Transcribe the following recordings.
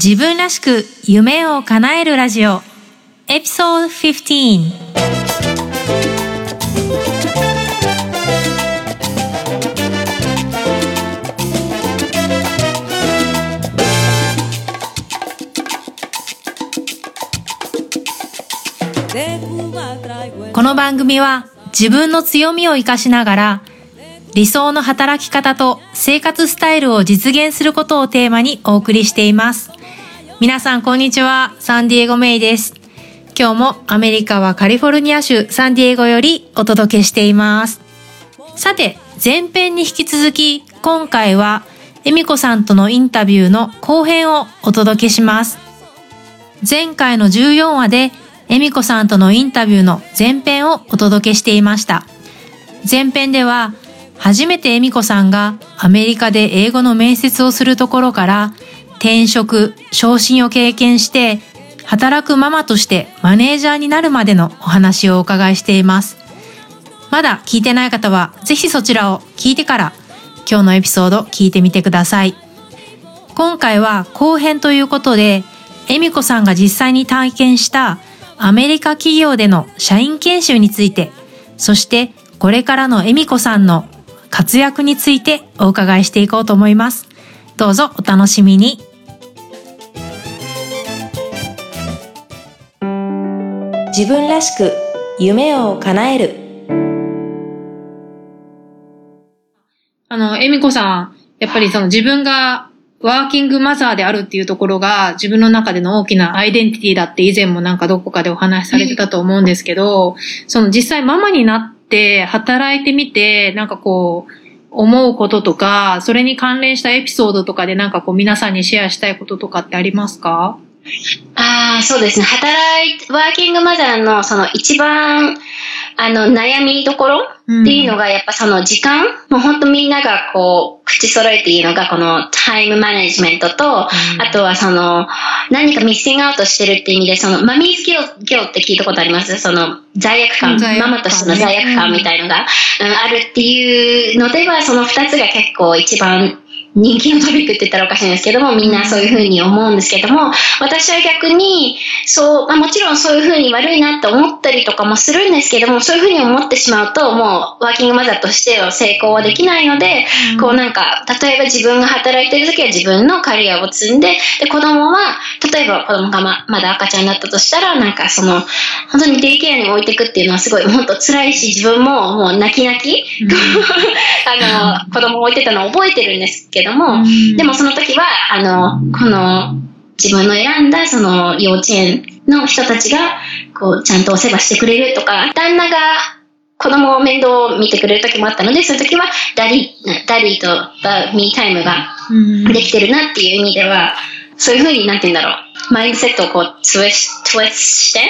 自分らしく夢を叶えるラジオエピソード15この番組は自分の強みを活かしながら理想の働き方と生活スタイルを実現することをテーマにお送りしています。皆さんこんにちは、サンディエゴメイです。今日もアメリカはカリフォルニア州サンディエゴよりお届けしています。さて、前編に引き続き、今回はエミコさんとのインタビューの後編をお届けします。前回の14話でエミコさんとのインタビューの前編をお届けしていました。前編では初めて恵美子さんがアメリカで英語の面接をするところから転職、昇進を経験して働くママとしてマネージャーになるまでのお話をお伺いしています。まだ聞いてない方はぜひそちらを聞いてから今日のエピソード聞いてみてください。今回は後編ということで、恵美子さんが実際に体験したアメリカ企業での社員研修について、そしてこれからの恵美子さんの活躍についてお伺いしていこうと思います。どうぞお楽しみに。自分らしく夢を叶える。あの、恵美子さん、やっぱりその自分がワーキングマザーであるっていうところが自分の中での大きなアイデンティティだって以前もなんかどこかでお話しされてたと思うんですけど、その実際ママになって働いてみて、なんかこう、思うこととか、それに関連したエピソードとかでなんかこう皆さんにシェアしたいこととかってありますか？ああ、そうですね。働い、ワーキングマザーのその一番あの、悩みどころっていうのが、やっぱその時間、もう本当みんながこう、口揃えていいのが、このタイムマネジメントと、あとはその、何かミッシングアウトしてるっていう意味で、その、マミーズギョギョって聞いたことあります？その、罪悪感、ママとしての罪悪感みたいのが、うん、あるっていうのでは、その二つが結構一番人気のトピックって言ったらおかしいんですけども、みんなそういうふうに思うんですけども、私は逆に、そう、まあ、もちろんそういうふうに悪いなって思ったりとかもするんですけども、そういうふうに思ってしまうと、もうワーキングマザーとしては成功はできないので、うん、こうなんか、例えば自分が働いてる時は自分のカリアを積んで、で、子供は、例えば子供がままだ赤ちゃんだったとしたら、なんかその、本当にデイケアに置いていくっていうのはすごい、本当辛いし、自分ももう泣き泣き、うん、あの、子供を置いてたのを覚えてるんですけども、でもその時は、あの、この、自分の選んだその幼稚園の人たちが、こう、ちゃんとお世話してくれるとか、旦那が子供を面倒を見てくれる時もあったので、そういう時はダリ、ダリとmommy time ができてるなっていう意味では、そういうふうになんて言うんだろう。マインドセットをこう、 twist、twist して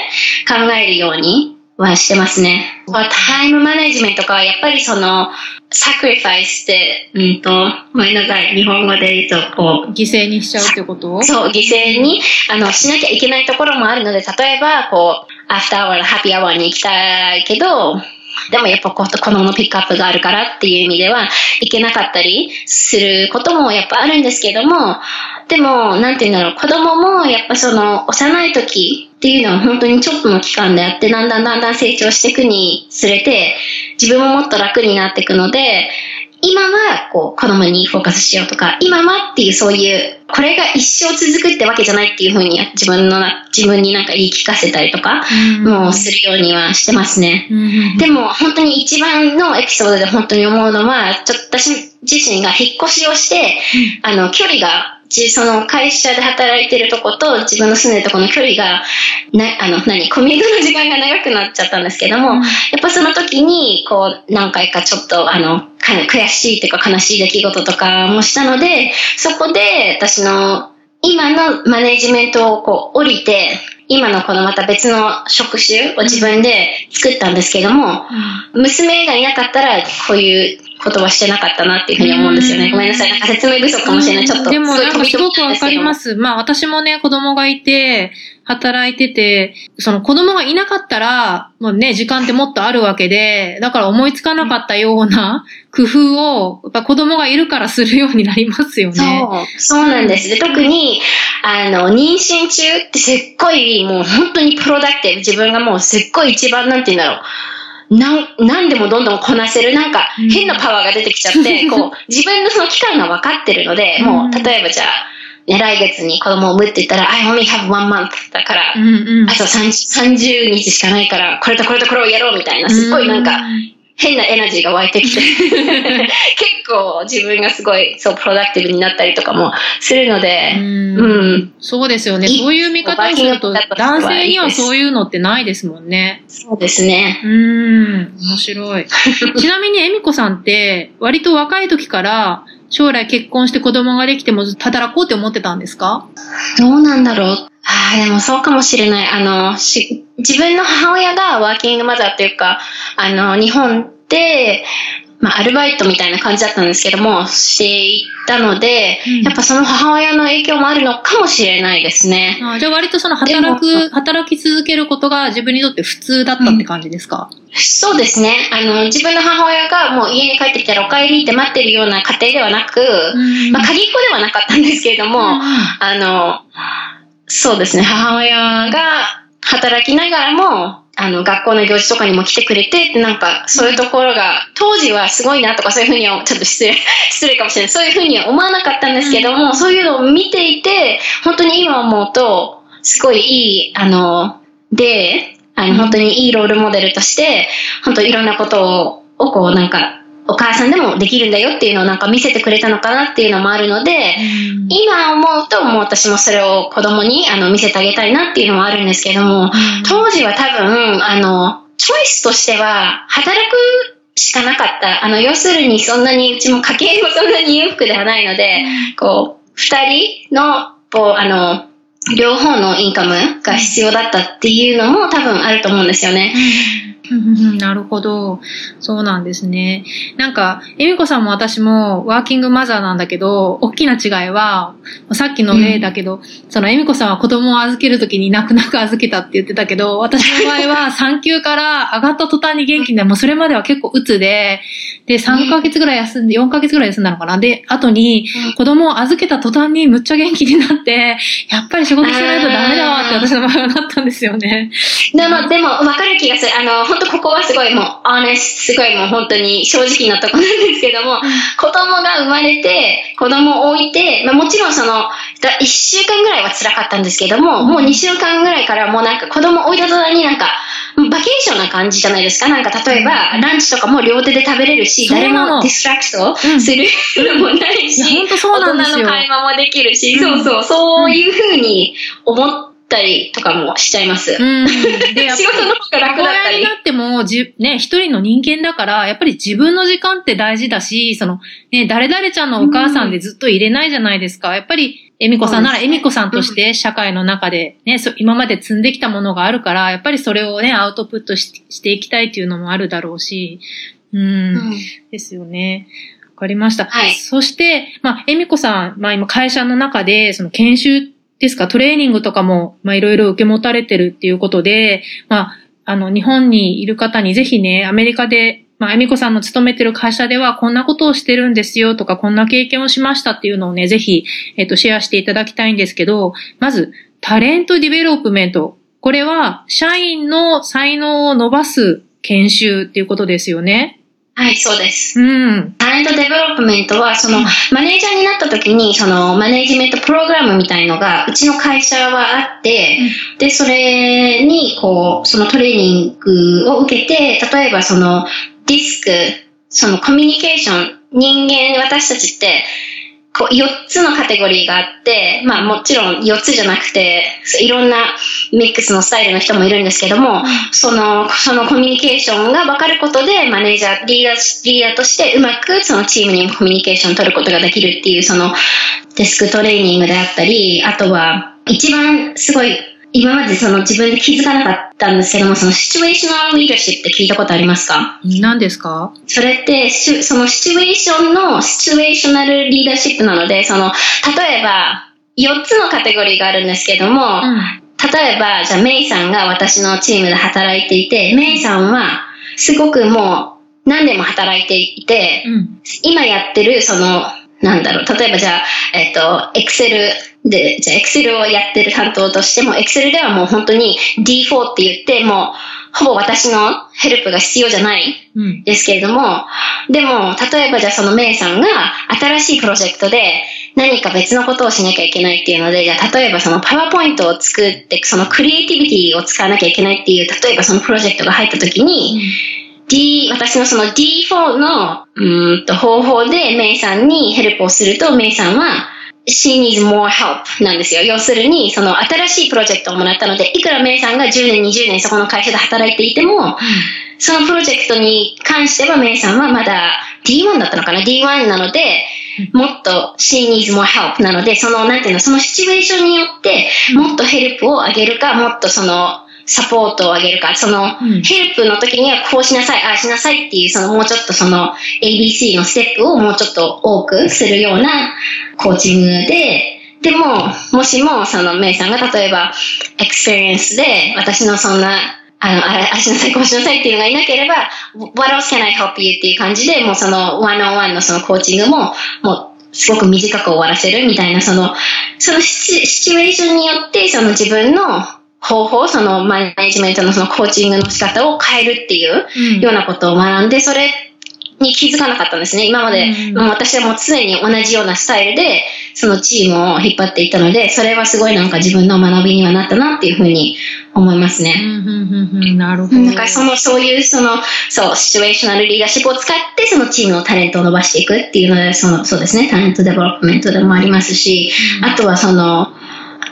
考えるようにはしてますね。タイムマネジメントとか、やっぱりその、 sacrifice って、うんと、ごめんなさい、日本語で言うと、こう。犠牲にしちゃうってこと？そう、犠牲に、あの、しなきゃいけないところもあるので、例えば、こう、 after hour、happy hour に行きたいけど、でもやっぱこう、子供のピックアップがあるからっていう意味では、行けなかったりすることもやっぱあるんですけども、でも、なんて言うんだろう、子供もやっぱその、幼い時っていうのは本当にちょっとの期間であって、だんだんだんだん成長していくにつれて、自分ももっと楽になっていくので、今は、こう、子供にフォーカスしようとか、今はっていうそういう、これが一生続くってわけじゃないっていうふうに自分の、自分になんか言い聞かせたりとか、もうするようにはしてますね。でも、本当に一番のエピソードで本当に思うのは、ちょっと私自身が引っ越しをして、あの、距離がその会社で働いてるとこと自分の住んでるとこの距離が、な、あの、何、コミュニトの時間が長くなっちゃったんですけども、うん、やっぱその時に、こう、何回かちょっと、あの、悔しいっていうか悲しい出来事とかもしたので、そこで私の今のマネジメントをこう降りて、今のこのまた別の職種を自分で作ったんですけども、うん、娘がいなかったらこういうことはしてなかったなっていうふうに思うんですよね。ごめんなさい。なんか説明不足かもしれない。ちょっと。でもなんかすごくわかります。まあ私もね、子供がいて、働いてて、その子供がいなかったら、もうね、時間ってもっとあるわけで、だから思いつかなかったような工夫を、やっぱ子供がいるからするようになりますよね。そう、そうなんです。で特に、あの、妊娠中ってすっごい、もう本当にプロダクティブ、自分がもうすっごい一番なんて言うんだろう。なん、なんでもどんどんこなせる、なんか変なパワーが出てきちゃって、うん、こう、自分のその期間が分かってるので、もう、例えばじゃあ、ね、来月に子供を産むって言ったら、I only have one month だから、うんうん、あと 30, 30日しかないから、これとこれとこれをやろうみたいな、すっごいなんか、変なエナジーが湧いてきて 結構自分がすごいそうプロダクティブになったりとかもするので、うんうん、そうですよね。そういう見方をすると、男性にはそういうのってないですもんね。そうですね。うん、面白い。ちなみに、恵美子さんって、割と若い時から、将来結婚して子供ができても働こうって思ってたんですか？どうなんだろう。ああ、でもそうかもしれない。あの、し、自分の母親がワーキングマザーっていうか、あの、日本で、まあ、アルバイトみたいな感じだったんですけども、していったので、うん、やっぱその母親の影響もあるのかもしれないですね。あじゃあ割とその働く、働き続けることが自分にとって普通だったって感じですか、うん、そうですね。あの、自分の母親がもう家に帰ってきたらお帰りって待ってるような家庭ではなく、うん、まあ、鍵っ子ではなかったんですけれども、あの、そうですね。母親が働きながらも、あの、学校の行事とかにも来てくれて、なんか、そういうところが、当時はすごいなとか、そういうふうには、ちょっと失礼、失礼かもしれない。そういうふうには思わなかったんですけども、うん、そういうのを見ていて、本当に今思うと、すごいいい、あの、で、あの、本当にいいロールモデルとして、本当いろんなことを、をこう、なんか、お母さんでもできるんだよっていうのをなんか見せてくれたのかなっていうのもあるので、うん、今思うともう私もそれを子供にあの見せてあげたいなっていうのもあるんですけども、うん、当時は多分、あの、チョイスとしては働くしかなかった。あの、要するにそんなに、うちも家計もそんなに裕福ではないので、うん、こう、二人の、こう、あの、両方のインカムが必要だったっていうのも多分あると思うんですよね。なるほど。そうなんですね。なんか、エミコさんも私もワーキングマザーなんだけど、大きな違いは、さっきの例だけど、うん、そのエミコさんは子供を預けるときに泣く泣く預けたって言ってたけど、私の場合は 産休から上がった途端に元気で、もうそれまでは結構鬱で、で、3ヶ月ぐらい休んで、4ヶ月ぐらい休んだのかな。で、後に子供を預けた途端にむっちゃ元気になって、やっぱり仕事しないとダメだわって私の場合はなったんですよね。でも、でも、わかる気がする。あの、本当ここはすごいもう、アーネス、すごいもう本当に正直なとこなんですけども、子供が生まれて、子供を置いて、まあ、もちろんその、1週間ぐらいは辛かったんですけども、もう2週間ぐらいからもうなんか子供置いた途端になんか、バケーションな感じじゃないですか？なんか例えば、ランチとかも両手で食べれるし、誰も distract するのもないし、本当そうなん大人の会話もできるし、そうそう、そういうふうに思ったりとかもしちゃいます。うん。で、仕事の方が楽だったり。になっても、じ、ね、一人の人間だから、やっぱり自分の時間って大事だし、その、ね、誰々ちゃんのお母さんでずっと入れないじゃないですか。やっぱり、恵美子さんなら恵美子さんとして社会の中でね、今まで積んできたものがあるから、やっぱりそれをね、アウトプットしていきたいっていうのもあるだろうし、うん、うん、ですよね。わかりました。はい。そして、まあ、恵美子さん、まあ今会社の中で、その研修ですか、トレーニングとかも、まあいろいろ受け持たれてるっていうことで、まあ、あの、日本にいる方にぜひね、アメリカでまあ、エミコさんの勤めてる会社ではこんなことをしてるんですよとか、こんな経験をしましたっていうのをね、ぜひ、えっ、と、シェアしていただきたいんですけど、まず、 talent development。これは、社員の才能を伸ばす研修っていうことですよね。はい、そうです。うん。 talent development は、その、マネージャーになった時に、その、マネージメントプログラムみたいのが、うちの会社はあって、うん、で、それに、こう、そのトレーニングを受けて、例えばその、 DiSC、そのコミュニケーション、人間、私たちって、4つのカテゴリーがあって、まあもちろん4つじゃなくて、いろんなミックスのスタイルの人もいるんですけども、その、そのコミュニケーションが分かることで、マネージャー、リーダー、リーダーとしてうまくそのチームにコミュニケーションを取ることができるっていう、そのデスクトレーニングであったり、あとは、一番すごい今までその自分で気づかなかったんですけども、そのシチュエーショナルリーダーシップって聞いたことありますか？何ですか？それって、そのシチュエーションのシチュエーショナルリーダーシップなので、その、例えば、4つのカテゴリーがあるんですけども、うん。例えば、じゃあ、メイさんが私のチームで働いていて、メイさんは、すごくもう、何年も働いていて、うん。今やってる、その、なんだろう、例えばじゃあ、えっと、エクセルで、じゃあ、エクセルをやってる担当としても、エクセルではもう本当に D4 って言って、もう、ほぼ私のヘルプが必要じゃないうん。ですけれども、でも、例えばじゃあそのメイさんが新しいプロジェクトで何か別のことをしなきゃいけないっていうので、じゃあ例えばそのパワーポイントを作って、そのクリエイティビティを使わなきゃいけないっていう、例えばそのプロジェクトが入った時に、D、私のその D4 のうーんと方法でメイさんにヘルプをすると、メイさんは She needs more help なんですよ。要するに、その新しいプロジェクトをもらったので、いくらメイさんが10年、20年そこの会社で働いていても、そのプロジェクトに関してはメイさんはまだ D1 だったのかな ?D1 なので、もっと She needs more help なので、その、なんていうの、そのシチュエーションによって、もっとヘルプをあげるか、もっとその、サポートをあげるか、その、うん。ヘルプの時にはこうしなさい、ああしなさいっていう、そのもうちょっとその ABC のステップをもうちょっと多くするようなコーチングで、でも、もしもそのメイさんが例えば、experience で私のそんな、あの、ああしなさい、こうしなさいっていうのがいなければ、What else can I help you っていう感じで、もうその、 one on one のそのコーチングも、もう、すごく短く終わらせるみたいな、その、そのシチュエーションによって、その自分の方法、そのマネジメントのそのコーチングの仕方を変えるっていううんようなことを学んで、それに気づかなかったんですね。今まで、うん私はもう常に同じようなスタイルで、そのチームを引っ張っていたので、それはすごいなんか自分の学びにはなったなっていうふうに思いますね。なるほど。なんかその、そういうその、そう、 situational leadership を使って、そのチームのタレントを伸ばしていくっていうので、その、そうですね、 talent development でもありますし、うんあとはその、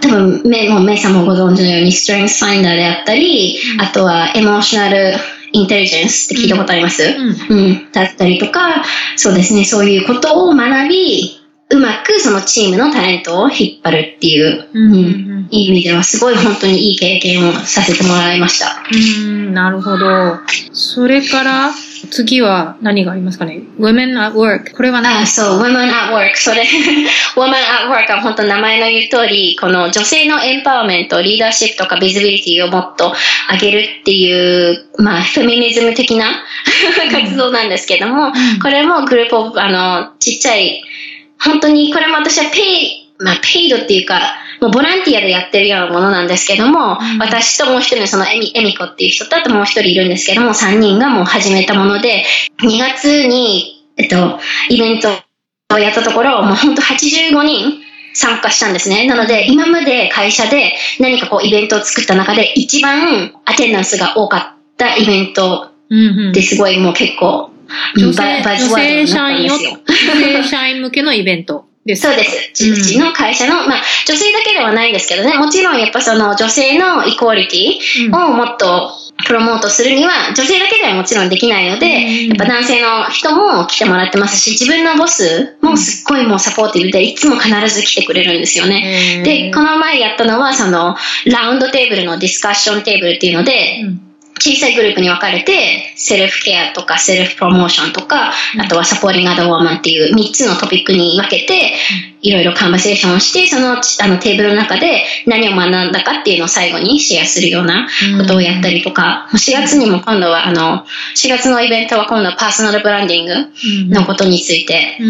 多分、メイもうメイさんもご存知のように、 StrengthsFinder であったり、うん。あとは、 emotional intelligence って聞いたことあります、うん。うん、だったりとか、そうですね、そういうことを学び、うまくそのチームのタレントを引っ張るっていう、うんうん。うん。いい意味ではすごい本当にいい経験をさせてもらいました。うん、なるほど。それから、次は何がありますかね ?Women at Work。これは何？あ、そう、Women at Work。それ、Women at Work は本当名前の言う通り、この女性のエンパワーメント、リーダーシップとかビジビリティをもっと上げるっていう、まあ、フェミニズム的な 活動なんですけども、んこれもグループあの、ちっちゃい、本当にこれも私はペイ、まあ、ペイドっていうか、もうボランティアでやってるようなものなんですけども、うん私ともう一人のそのエミエミコっていう人とあともう一人いるんですけども、3人がもう始めたもので、2月に、えっと、イベントをやったところ、もう本当85人参加したんですね。なので、今まで会社で何かこうイベントを作った中で一番アテンダンスが多かったイベントうんうんですごいもう結構、女性バ buzzword 女性。女性社員向けのイベント。そうです。うんうちの会社の、まあ、女性だけではないんですけどね、もちろんやっぱその女性の equality をもっと promote するには、女性だけではもちろんできないので、うん。やっぱ男性の人も来てもらってますし、自分のボスもすっごいもう supportive で、いつも必ず来てくれるんですよね。へーで、この前やったのは、その、 round table の discussion table っていうので、うん小さいグループに分かれて、セルフケアとかセルフプロモーションとか、うん。あとはサポーティングアドウォーマンっていう3つのトピックに分けて、いろいろカンバセーションをして、そのあのテーブルの中で何を学んだかっていうのを最後にシェアするようなことをやったりとか、4月にも今度は、あの、4月のイベントは今度はパーソナルブランディングうん。のことについて、う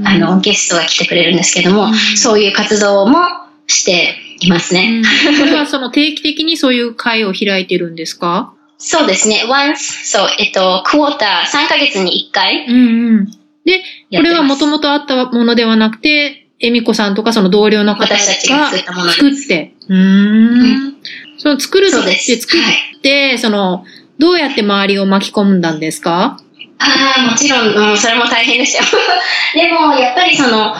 ん。あの、ゲストが来てくれるんですけども、うん。そういう活動もしていますね。うん。これはその定期的にそういう会を開いてるんですか？そうですね。once, そう、えっと、クォーター、3ヶ月に1回。うんうん。で、これはもともとあったものではなくて、恵美子さんとかその同僚の方が私たちが作って。うーん。その作るとそうですって作って、その、どうやって周りを巻き込んだんですか？ああ、もちろん、うん、それも大変でしたよ。でも、やっぱりその、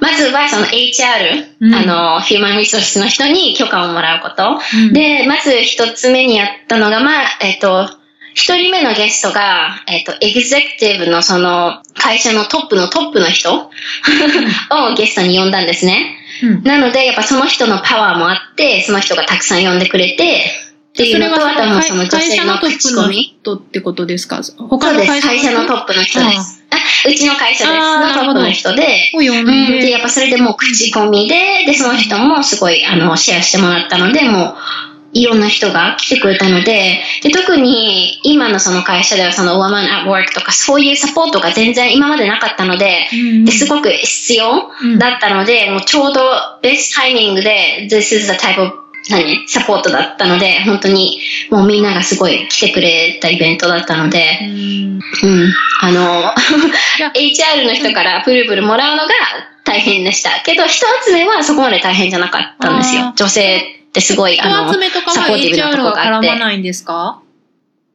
まずはその HR、うんあの、ヒューマンリソースの人に許可をもらうこと。うんで、まず一つ目にやったのが、まあ、えっと、一人目のゲストが、えっと、エグゼクティブのその会社のトップのトップの人をゲストに呼んだんですね。うんなので、やっぱその人のパワーもあって、その人がたくさん呼んでくれて、っていうのと、あとはもうその女会性の社のトップの口コミ。人ってことですか？そ他。の会社会社のトップの人です。あ、うちの会社です。のトップの人で、うん、で、でやっぱそれでもう口コミで、で、その人もすごい、あの、シェアしてもらったので、もう、いろんな人が来てくれたので、で、特に今のその会社ではその Woman at Work とかそういうサポートが全然今までなかったので、うん。ですごく必要うん。だったので、もうちょうどベストタイミングで This is the type of 何サポートだったので、本当にもうみんながすごい来てくれたイベントだったので、うんうん、あの、や HR の人からプルプルもらうのが大変でした。けど、人集めはそこまで大変じゃなかったんですよ。女性ってすごい、あの、サポーティブなとこがあって。絡まないんですか？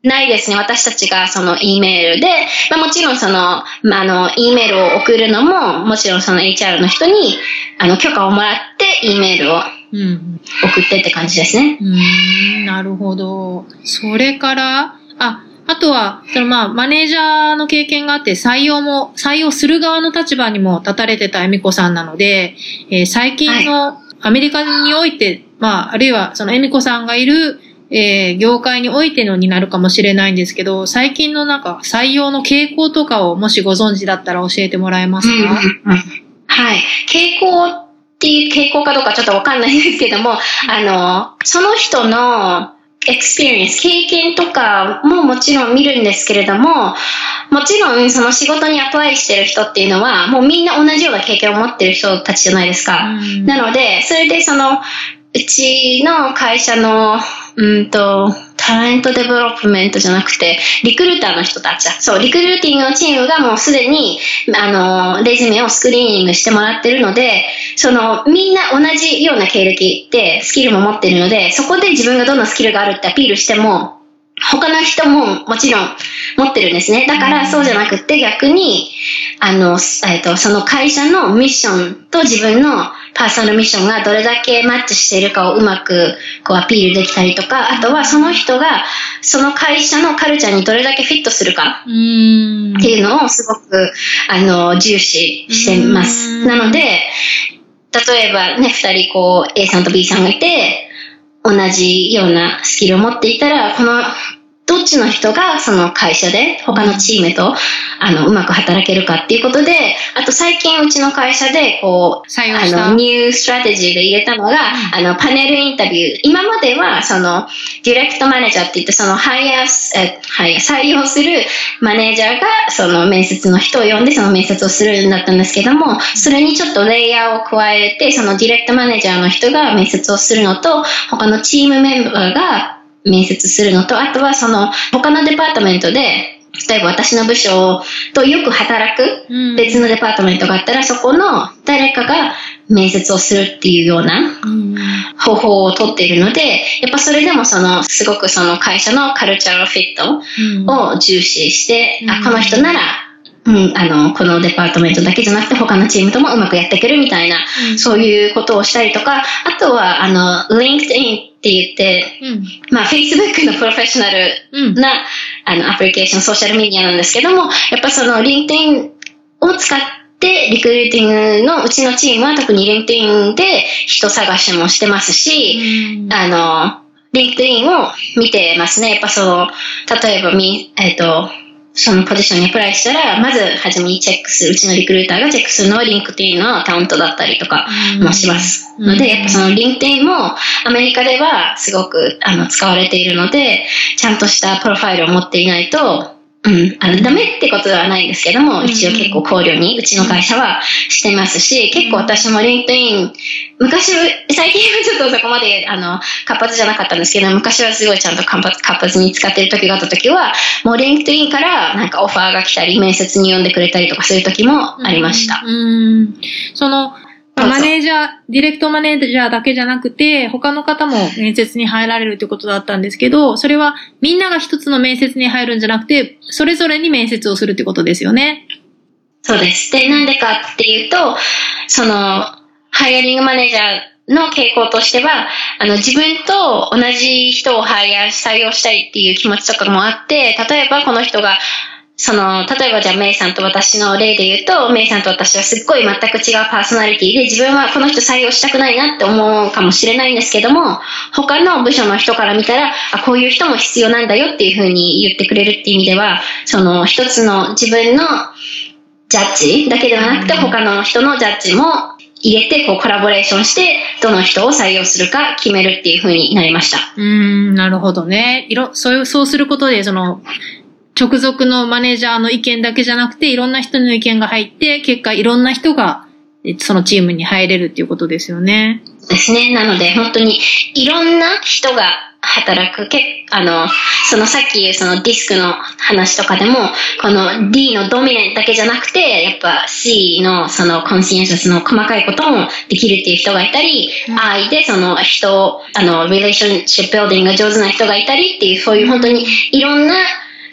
ないですね。私たちがその E メールで、まあもちろんその、まああの、E メールを送るのも、もちろんその HR の人に、あの、許可をもらって E メールをうん。送ってって感じですね。うーん、なるほど。それから、あ、あとは、そのまあ、マネージャーの経験があって、採用も、採用する側の立場にも立たれてた恵美子さんなので、えー最近のアメリカにおいて、まあ、あるいはその恵美子さんがいる、えー業界においてのになるかもしれないんですけど、最近のなんか採用の傾向とかをもしご存知だったら教えてもらえますか、うんうんうんはい。傾向っていう傾向かどうかちょっとわかんないんですけども、あの、その人の experience、経験とかももちろん見るんですけれども、もちろんその仕事に apply してる人っていうのは、もうみんな同じような経験を持ってる人たちじゃないですか。うんなので、それでその、うちの会社の、うんと、 talent development じゃなくて、リクルーターの人たちだ。そう、リクルーティングのチームがもうすでに、あの、レジュメをスクリーニングしてもらってるので、その、みんな同じような経歴でスキルも持ってるので、そこで自分がどんなスキルがあるってアピールしても、他の人ももちろん持ってるんですね。だからそうじゃなくて逆に、あの、えっと、その会社のミッションと自分の personal mission がどれだけマッチしているかをうまくこうアピールできたりとか、あとはその人がその会社のカルチャーにどれだけフィットするか。っていうのをすごく、あの、重視してまうす。んなので、例えばね、二人こう A さんと B さんがいて、同じようなスキルを持っていたら、この、どっちの人がその会社で他のチームとあのうまく働けるかっていうことで、あと最近うちの会社でこう、採用あの、ニューストラテジーで入れたのが、あの、パネルインタビュー。今までは、その、ディレクトマネージャーって言って、その、ハイアス、え、はい、採用するマネージャーが、その、面接の人を呼んで、その面接をするんだったんですけども、それにちょっとレイヤーを加えて、その、ディレクトマネージャーの人が面接をするのと、他のチームメンバーが面接するのと、あとはその、他のデパートメントで、例えば私の部署とよく働くうん。別のデパートメントがあったら、そこの誰かが面接をするっていうようなうん。方法をとっているので、やっぱそれでもその、すごくその会社のカルチャーフィットうん。を重視して、うん。あ、この人なら、うん、あの、このデパートメントだけじゃなくて他のチームともうまくやっていけるみたいな、うん。そういうことをしたりとか、あとは、あの、LinkedIn って言って、うん。まあ、Facebook のプロフェッショナルうん。な、あの、アプリケーション、ソーシャルメディアなんですけども、やっぱその LinkedIn を使って、リクルーティングのうちのチームは特に LinkedIn で人探しもしてますし、うん。あの、LinkedIn を見てますね。やっぱその、例えばみ、えっ、と、そのポジションにアプライしたら、まず初めにチェックする、うちのリクルーターがチェックするのは LinkedIn のアカウントだったりとかもします。うんので、やっぱその LinkedIn もアメリカではすごくあの使われているので、ちゃんとしたプロファイルを持っていないと、うん、あの、ダメってことではないんですけども、うん一応結構考慮に、うちの会社はしてますし、結構私も LinkedIn、昔、最近はちょっとそこまで、あの、活発じゃなかったんですけど、昔はすごいちゃんと活発活発に使ってる時があった時は、もう LinkedIn からなんかオファーが来たり、面接に呼んでくれたりとかそういう時もありました。うん。うぞマネージャー、ディレクトマネージャーだけじゃなくて、他の方も面接に入られるってことだったんですけど、それはみんなが一つの面接に入るんじゃなくて、それぞれに面接をするってことですよね。そうです。で、なんでかっていうと、その、ハイアリングマネージャーの傾向としては、あの、自分と同じ人をハイヤー、採用したいっていう気持ちとかもあって、例えばこの人が、その、例えばじゃあメイさんと私の例で言うと、メイさんと私はすっごい全く違うパーソナリティで、自分はこの人採用したくないなって思うかもしれないんですけども、他の部署の人から見たら、あ、こういう人も必要なんだよっていうふうに言ってくれるっていう意味では、その一つの自分のジャッジだけではなくて、他の人のジャッジも入れて、こう、コラボレーションして、どの人を採用するか決めるっていう風になりました。うん、なるほどね。いろ、そういう、そうすることで、その、直属のマネージャーの意見だけじゃなくて、いろんな人の意見が入って、結果いろんな人が、そのチームに入れるっていうことですよね。ですね。なので、本当にいろんな人が働く。けあの、そのさっき言うそのディスクの話とかでも、この D のドミネンだけじゃなくて、やっぱ C のそのコンシエンシャスの細かいこともできるっていう人がいたり、うん、I でその人、あの、リレーションシップビルディングが上手な人がいたりっていう、そういう本当にいろんな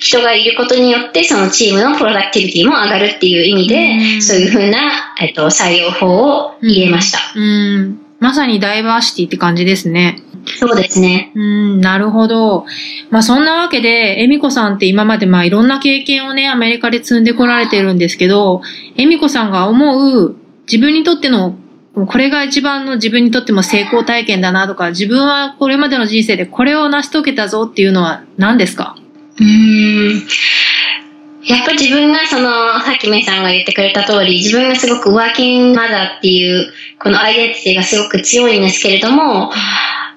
人がいることによって、そのチームのプロダクティビティも上がるっていう意味で、うん、そういうふうな、えっと、採用法を入れました。うん、うんまさにダイバーシティって感じですね。そうですね。うん、なるほど。まあそんなわけで、エミコさんって今までまあいろんな経験をね、アメリカで積んでこられてるんですけど、エミコさんが思う自分にとってのこれが一番の自分にとっても成功体験だなとか、自分はこれまでの人生でこれを成し遂げたぞっていうのは何ですか？うん。やっぱ自分がその、さっきメイさんが言ってくれた通り、自分がすごくワーキングマザーっていう、このアイデンティティがすごく強いんですけれども、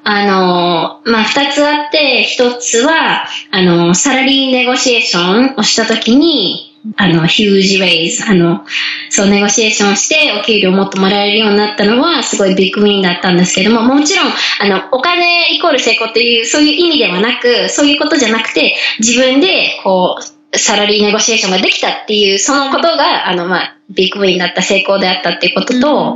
あの、まあ、二つあって、一つは、あの、サラリーネゴシエーションをしたときに、あの、ヒュージレイズ、あの、そう、ネゴシエーションして、お給料もっともらえるようになったのは、すごいビッグウィンだったんですけども、もちろん、あの、お金イコール成功っていう、そういう意味ではなく、そういうことじゃなくて、自分で、こう、サラリーネゴシエーションができたっていう、そのことが、あの、まあ、ビッグウィンだった成功であったっていうことと、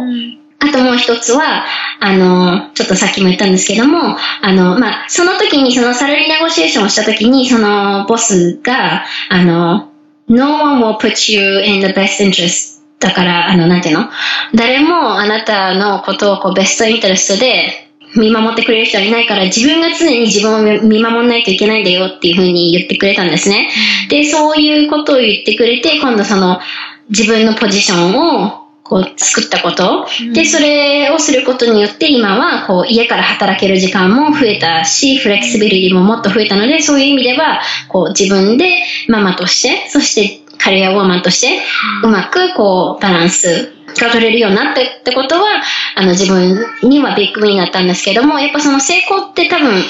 あともう一つは、あの、ちょっとさっきも言ったんですけども、あの、まあ、その時に、そのサラリーネゴシエーションをした時に、そのボスが、あの、No one will put you in the best interest だから、あの、なんていうの？誰もあなたのことをこうベストインタレストで見守ってくれる人はいないから、自分が常に自分を見守らないといけないんだよっていうふうに言ってくれたんですね。で、そういうことを言ってくれて、今度その、自分のポジションを、こう、作ったこと。で、それをすることによって、今は、こう、家から働ける時間も増えたし、フレキシビリティももっと増えたので、そういう意味では、こう、自分でママとして、そしてカリアウォーマンとして、うまく、こう、バランスが取れるようになったってことは、あの自分にはビッグウィンだったんですけども、やっぱその成功って多分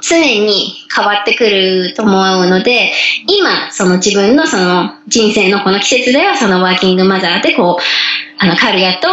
常に変わってくると思うので、今、その自分のその人生のこの季節ではそのワーキングマザーでこう、あのカリアと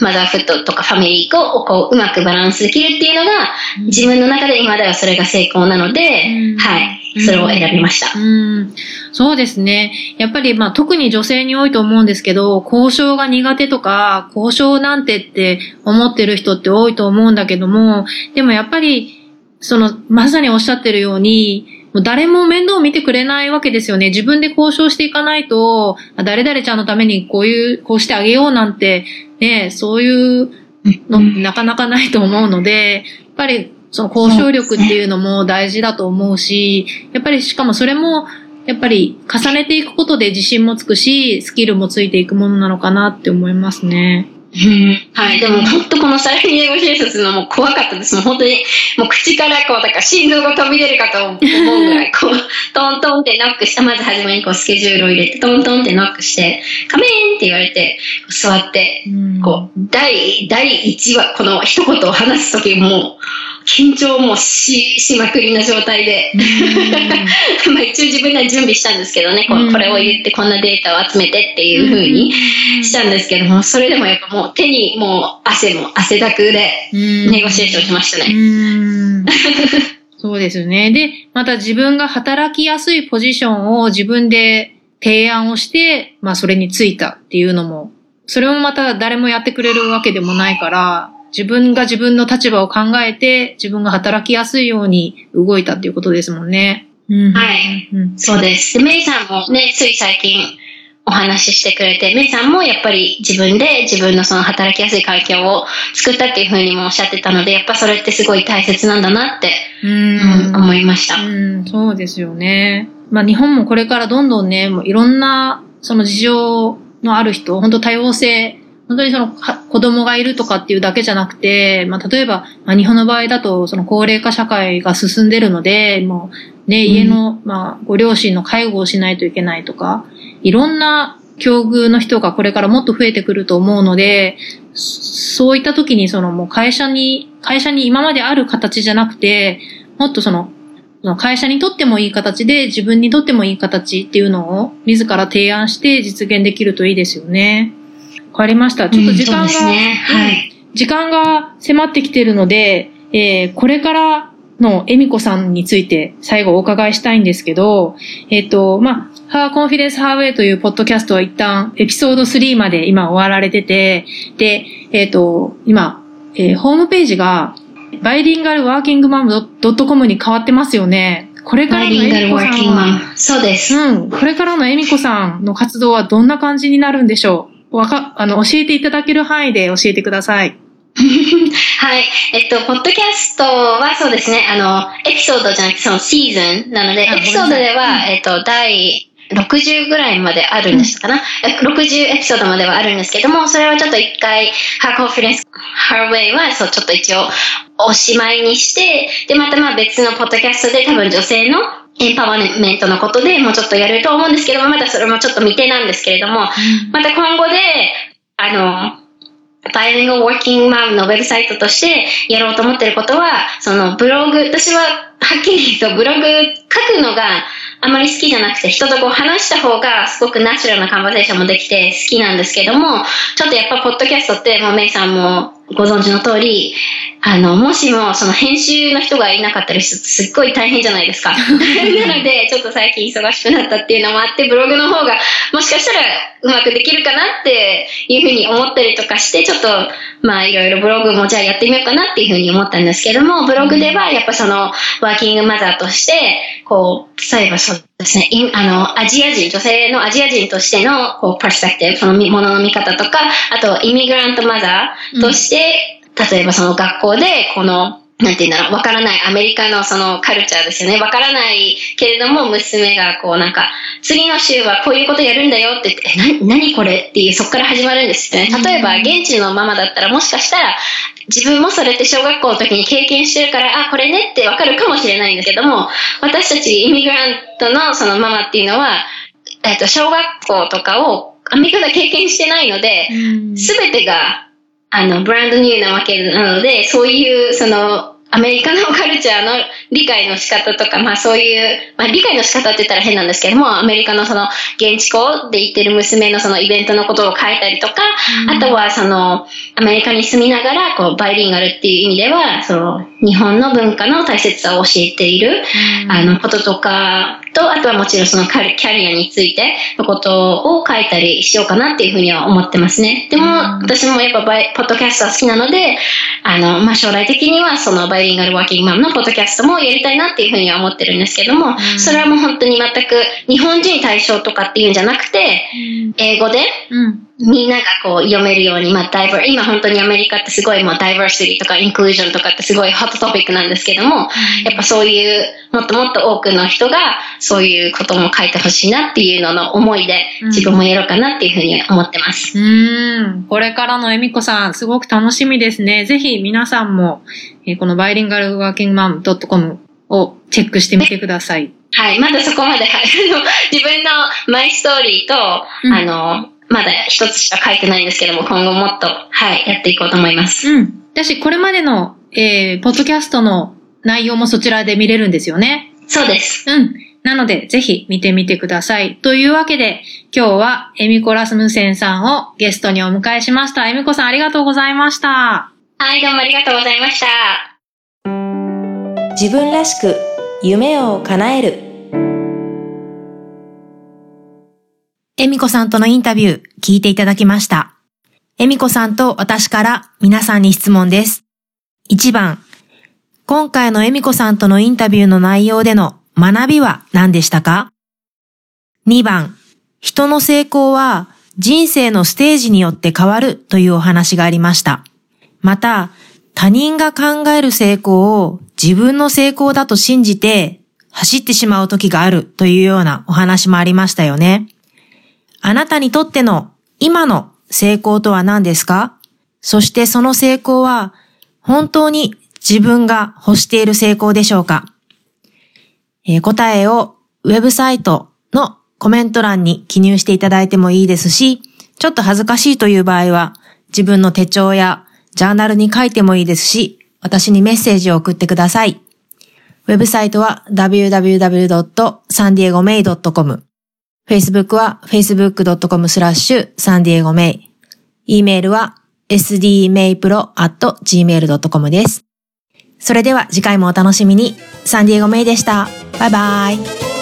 マザーフットとかファミリーをこううまくバランスできるっていうのが、自分の中で今ではそれが成功なので、うん、はい、それを選びました。うん、そうですね。やっぱりまあ特に女性に多いと思うんですけど、交渉が苦手とか、交渉なんてって思ってる人って多いと思うんだけども、でもやっぱり、その、まさにおっしゃってるように、もう誰も面倒を見てくれないわけですよね。自分で交渉していかないと、誰々ちゃんのためにこういう、こうしてあげようなんて、ね、そういうのなかなかないと思うので、やっぱりその交渉力っていうのも大事だと思うし、やっぱりしかもそれも、やっぱり重ねていくことで自信もつくし、スキルもついていくものなのかなって思いますね。はい。でも本当このサラリー英語診察のもう怖かったです。もう本当に、もう口からこう、だから心臓が飛び出るかと思うぐらい、こう、トントンってノックして、まず初めにこうスケジュールを入れて、トントンってノックして、カメーンって言われて、座って、こう、第、第1話、この一言を話すときも、緊張もし、しまくりな状態で。まあ一応自分では準備したんですけどね、ここれを言ってこんなデータを集めてっていうふうにしたんですけども、それでもやっぱもう手にもう汗も汗だくでネゴシエーションしましたね。そうですね。で、また自分が働きやすいポジションを自分で提案をして、まあそれについたっていうのも、それもまた誰もやってくれるわけでもないから、自分が自分の立場を考えて、自分が働きやすいように動いたっていうことですもんね。うん、はい、うん、そうです。で、メイさんもね、つい最近お話ししてくれて、メイさんもやっぱり自分で自分のその働きやすい環境を作ったっていうふうにもおっしゃってたので、やっぱそれってすごい大切なんだなって、うん、思いました。うん、そうですよね。まあ日本もこれからどんどんね、もういろんな、その事情のある人、本当多様性、本当にその子供がいるとかっていうだけじゃなくて、まあ例えば、まあ日本の場合だとその高齢化社会が進んでるので、もうね、家の、まあご両親の介護をしないといけないとか、いろんな境遇の人がこれからもっと増えてくると思うので、そういった時にそのもう会社に、会社に今まである形じゃなくて、もっとその、その会社にとってもいい形で自分にとってもいい形っていうのを自ら提案して実現できるといいですよね。わかりました。ちょっと時間が、うんねはい、時間が迫ってきてるので、えー、これからのエミコさんについて最後お伺いしたいんですけど、えっ、ー、と、まあ、ハーコンフィデンスハーウェイというポッドキャストは一旦エピソード3まで今終わられてて、で、えっ、ー、と、今、えー、ホームページがバイリンガルワーキングマムドットコムに変わってますよね。これからのエミコさんは、そうです。うん。これからのエミコさんの活動はどんな感じになるんでしょう？わか、あの、教えていただける範囲で教えてください。はい。えっと、ポッドキャストはそうですね、あの、エピソードじゃなくてそのシーズンなので、エピソードでは、えっと、第60ぐらいまであるんですかな、うん、?60 エピソードまではあるんですけども、それはちょっと一回、ハーコンフィレンス、ハーウェイは、そう、ちょっと一応、おしまいにして、で、またまあ別のポッドキャストで多分女性のエンパワーメントのことでもうちょっとやると思うんですけども、まだそれもちょっと未定なんですけれども、また今後で、あの、バイリングワーキングマムのウェブサイトとしてやろうと思ってることは、そのブログ、私ははっきり言うとブログ書くのがあまり好きじゃなくて、人とこう話した方がすごくナチュラルなカンバセーションもできて好きなんですけども、ちょっとやっぱポッドキャストって、もうメイさんもご存知の通り、あの、もしもその編集の人がいなかったりするとすっごい大変じゃないですか。なので、ちょっと最近忙しくなったっていうのもあって、ブログの方がもしかしたらうまくできるかなっていうふうに思ったりとかして、ちょっと、まあいろいろブログもじゃあやってみようかなっていうふうに思ったんですけども、ブログではやっぱそのワーキングマザーとして、こう、例えばそうですね、あの、アジア人、女性のアジア人としての、こう、パースペクティブ、そのものの見方とか、あと、イミグラントマザーとして、例えばその学校で、この、なんて言うんだろう、わからないアメリカのそのカルチャーですよね。わからないけれども、娘がこうなんか、次の週はこういうことやるんだよって言って、え、な、何これっていう、そこから始まるんですよね。例えば、現地のママだったら、もしかしたら、自分もそれって小学校の時に経験してるから、あ、これねってわかるかもしれないんですけども、私たちイミグラントのそのママっていうのは、えっと、小学校とかをアメリカで経験してないので、すべてがあの、ブランドニューなわけなので、そういう、その、アメリカの カルチャーの理解の仕方とか、まあそういう、まあ理解の仕方って言ったら変なんですけども、アメリカのその現地校で行ってる娘のそのイベントのことを書いたりとか、うん、あとはそのアメリカに住みながらこうバイリンガルっていう意味では、その日本の文化の大切さを教えている、うん、あのこととかと、あとはもちろんそのキャリアについてのことを書いたりしようかなっていうふうには思ってますね。でも、私もやっぱバイ、ポッドキャストは好きなので、あの、まあ将来的にはそのバイリンガルワーキングマムのポッドキャストもやりたいなっていうふうには思ってるんですけども、それはもう本当に全く日本人対象とかっていうんじゃなくて、英語で、みんながこう読めるように、まあ、ダイバー、今本当にアメリカってすごいもうダイバーシティとかインクルージョンとかってすごいホットトピックなんですけども、やっぱそういうもっともっと多くの人がそういうことも書いてほしいなっていうのの思いで自分もやろうかなっていうふうに思ってます。うん。これからのエミコさん、すごく楽しみですね。ぜひ皆さんも、えこのバイリンガルワーキングマン .com をチェックしてみてください。はい。まだそこまで、はい。自分のマイストーリーと、うん、あの、まだ一つしか書いてないんですけども、今後もっと、はい、やっていこうと思います。うん。だし、これまでの、えー、ポッドキャストの内容もそちらで見れるんですよね。そうです。うん。なので、ぜひ見てみてください。というわけで、今日はエミコラスムセンさんをゲストにお迎えしました。エミコさんありがとうございました。はい、どうもありがとうございました。自分らしく夢を叶える。エミコさんとのインタビュー聞いていただきました。エミコさんと私から皆さんに質問です。1番、今回のエミコさんとのインタビューの内容での学びは何でしたか ?2 番、人の成功は人生のステージによって変わるというお話がありました。また、他人が考える成功を自分の成功だと信じて走ってしまう時があるというようなお話もありましたよね。あなたにとっての今の成功とは何ですか？そしてその成功は本当に自分が欲している成功でしょうか、えー、答えをウェブサイトのコメント欄に記入していただいてもいいですし、ちょっと恥ずかしいという場合は自分の手帳やジャーナルに書いてもいいですし、私にメッセージを送ってください。ウェブサイトは www.sandiegomei.com。Facebook は facebook.com スラッシュサンディエゴメイ。e メールは sdmaypro.gmail.com です。それでは次回もお楽しみに。サンディエゴメイでした。バイバイ。